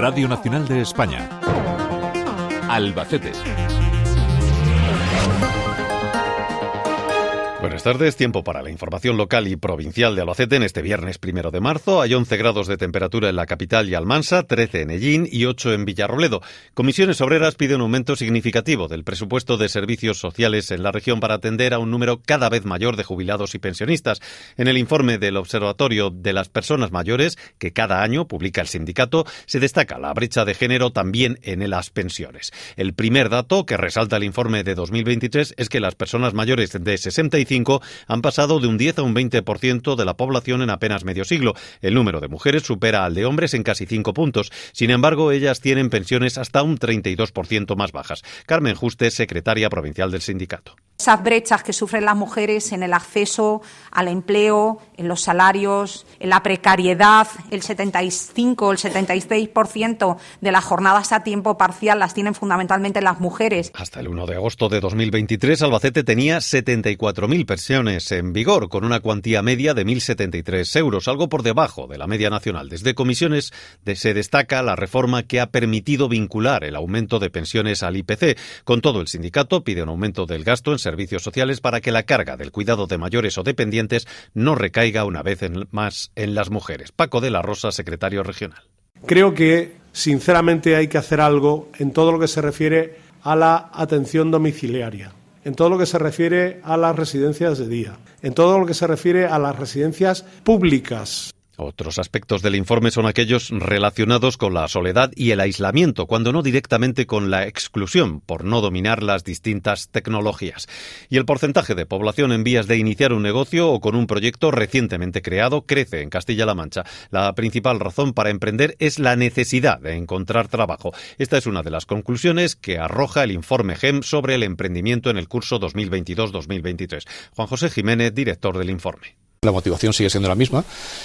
Radio Nacional de España. Albacete. Buenas tardes, tiempo para la información local y provincial de Albacete en este viernes primero de marzo. Hay 11 grados de temperatura en la capital y Almansa, 13 en Ellín y 8 en Villarroledo. Comisiones Obreras pide un aumento significativo del presupuesto de servicios sociales en la región para atender a un número cada vez mayor de jubilados y pensionistas. En el informe del Observatorio de las Personas Mayores, que cada año publica el sindicato, se destaca la brecha de género también en las pensiones. El primer dato que resalta el informe de 2023 es que las personas mayores de 65 han pasado de un 10 a un 20% de la población en apenas medio siglo. El número de mujeres supera al de hombres en casi 5 puntos. Sin embargo, ellas tienen pensiones hasta un 32% más bajas. Carmen Juste, secretaria provincial del sindicato. Esas brechas que sufren las mujeres en el acceso al empleo, en los salarios, en la precariedad, el 75 o el 76% de las jornadas a tiempo parcial las tienen fundamentalmente las mujeres. Hasta el 1 de agosto de 2023, Albacete tenía 74.000 pensiones en vigor, con una cuantía media de 1.073 euros, algo por debajo de la media nacional. Desde comisiones se destaca la reforma que ha permitido vincular el aumento de pensiones al IPC. Con todo, el sindicato pide un aumento del gasto en servicios sociales para que la carga del cuidado de mayores o dependientes no recaiga una vez más en las mujeres. Paco de la Rosa, secretario regional. Creo que, sinceramente, hay que hacer algo en todo lo que se refiere a la atención domiciliaria, en todo lo que se refiere a las residencias de día, en todo lo que se refiere a las residencias públicas. Otros aspectos del informe son aquellos relacionados con la soledad y el aislamiento, cuando no directamente con la exclusión, por no dominar las distintas tecnologías. Y el porcentaje de población en vías de iniciar un negocio o con un proyecto recientemente creado crece en Castilla-La Mancha. La principal razón para emprender es la necesidad de encontrar trabajo. Esta es una de las conclusiones que arroja el informe GEM sobre el emprendimiento en el curso 2022-2023. Juan José Jiménez, director del informe. La motivación sigue siendo la misma,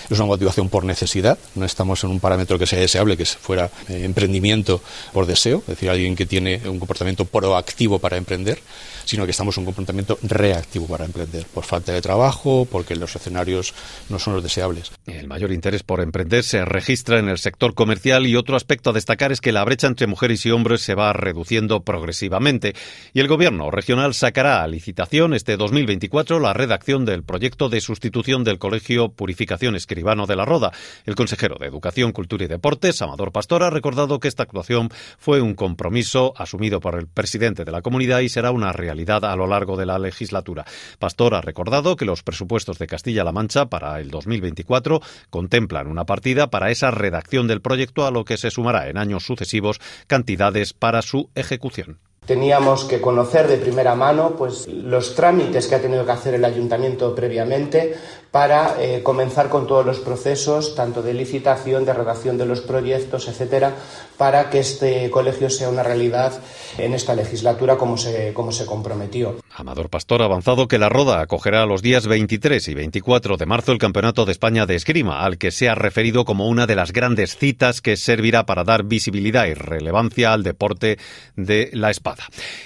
es una motivación por necesidad, no estamos en un parámetro que sea deseable, que fuera eh, emprendimiento por deseo, es decir, alguien que tiene un comportamiento proactivo para emprender, sino que estamos en un comportamiento reactivo para emprender, por falta de trabajo, porque los escenarios no son los deseables. El mayor interés por emprender se registra en el sector comercial y otro aspecto a destacar es que la brecha entre mujeres y hombres se va reduciendo progresivamente y el gobierno regional sacará a licitación este 2024 la redacción del proyecto de sustitución del Colegio Purificación Escribano de la Roda. El consejero de Educación, Cultura y Deportes, Amador Pastor, ha recordado que esta actuación fue un compromiso asumido por el presidente de la comunidad y será una realidad a lo largo de la legislatura. Pastor ha recordado que los presupuestos de Castilla-La Mancha para el 2024 contemplan una partida para esa redacción del proyecto a lo que se sumará en años sucesivos cantidades para su ejecución. Teníamos que conocer de primera mano pues, los trámites que ha tenido que hacer el ayuntamiento previamente para eh, comenzar con todos los procesos, tanto de licitación, de redacción de los proyectos, etcétera, para que este colegio sea una realidad en esta legislatura como se, como se comprometió. Amador Pastor ha avanzado que la Roda acogerá los días 23 y 24 de marzo el Campeonato de España de Esgrima, al que se ha referido como una de las grandes citas que servirá para dar visibilidad y relevancia al deporte de la espada.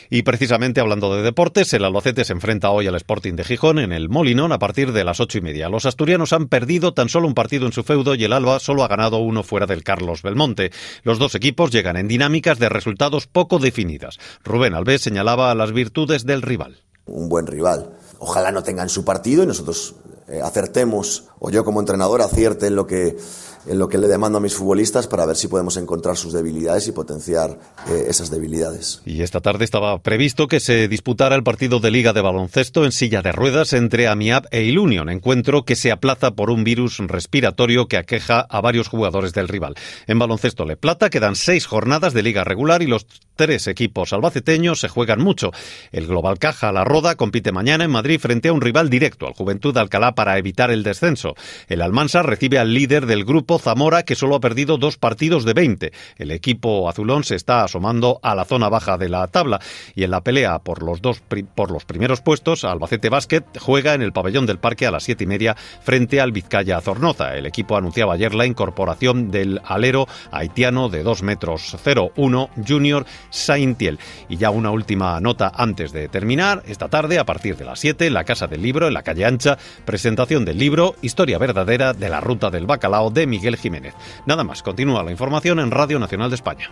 Y precisamente hablando de deportes, el Albacete se enfrenta hoy al Sporting de Gijón en el Molinón a partir de las ocho y media los asturianos han perdido tan solo un partido en su feudo y el Alba solo ha ganado uno fuera del Carlos Belmonte. Los dos equipos llegan en dinámicas de resultados poco definidas. Rubén Alves señalaba las virtudes del rival. Un buen rival. Ojalá no tengan su partido y nosotros eh, acertemos, o yo como entrenador acierte en lo que en lo que le demando a mis futbolistas para ver si podemos encontrar sus debilidades y potenciar eh, esas debilidades. Y esta tarde estaba previsto que se disputara el partido de Liga de Baloncesto en silla de ruedas entre Amiab e Ilunion, encuentro que se aplaza por un virus respiratorio que aqueja a varios jugadores del rival. En baloncesto Le Plata quedan seis jornadas de liga regular y los tres equipos albaceteños se juegan mucho. El Global Caja La Roda compite mañana en Madrid frente a un rival directo, al Juventud Alcalá, para evitar el descenso. El Almansa recibe al líder del grupo Zamora, que solo ha perdido dos partidos de 20. El equipo azulón se está asomando a la zona baja de la tabla y en la pelea por los dos por los primeros puestos, Albacete Basket juega en el pabellón del parque a las siete y media frente al Vizcaya Zornoza. El equipo anunciaba ayer la incorporación del alero haitiano de 2 metros 01 Junior Saintiel. Y ya una última nota antes de terminar. Esta tarde, a partir de las 7, la Casa del Libro, en la calle Ancha, presentación del libro Historia Verdadera de la Ruta del Bacalao de Miguel Jiménez. Nada más, continúa la información en Radio Nacional de España.